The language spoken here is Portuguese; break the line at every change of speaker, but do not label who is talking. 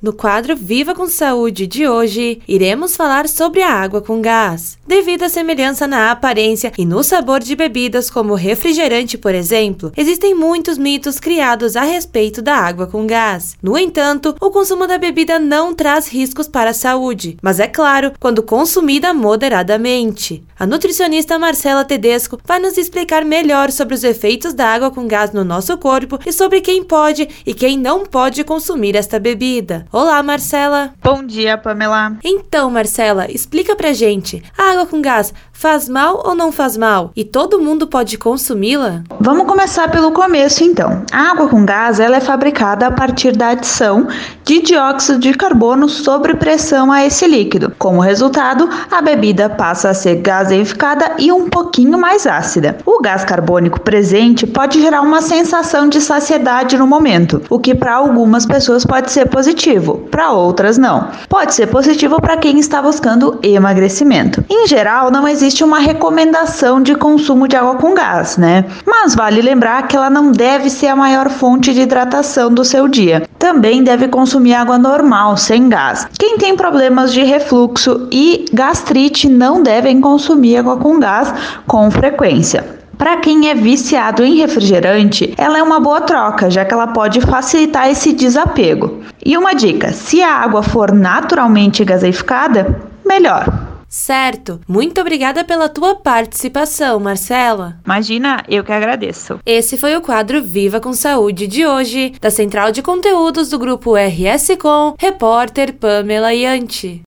No quadro Viva com Saúde de hoje, iremos falar sobre a água com gás. Devido à semelhança na aparência e no sabor de bebidas como refrigerante, por exemplo, existem muitos mitos criados a respeito da água com gás. No entanto, o consumo da bebida não traz riscos para a saúde, mas é claro, quando consumida moderadamente. A nutricionista Marcela Tedesco vai nos explicar melhor sobre os efeitos da água com gás no nosso corpo e sobre quem pode e quem não pode consumir esta bebida. Olá, Marcela!
Bom dia, Pamela!
Então, Marcela, explica pra gente: a água com gás faz mal ou não faz mal? E todo mundo pode consumi-la?
Vamos começar pelo começo, então. A água com gás ela é fabricada a partir da adição de dióxido de carbono sobre pressão a esse líquido. Como resultado, a bebida passa a ser gaseificada e um pouquinho mais ácida. O gás carbônico presente pode gerar uma sensação de saciedade no momento, o que para algumas pessoas pode ser positivo, para outras não. Pode ser positivo para quem está buscando emagrecimento. Em geral, não existe uma recomendação de consumo de água com gás, né? Mas vale lembrar que ela não deve ser a maior fonte de hidratação do seu dia. Também deve consumir água normal, sem gás. Quem tem problemas de refluxo e gastrite não devem consumir água com gás com frequência. Para quem é viciado em refrigerante, ela é uma boa troca, já que ela pode facilitar esse desapego. E uma dica: se a água for naturalmente gaseificada, melhor.
Certo. Muito obrigada pela tua participação, Marcela.
Imagina, eu que agradeço.
Esse foi o quadro Viva com Saúde de hoje, da Central de Conteúdos do grupo RS Com, repórter Pamela Yanti.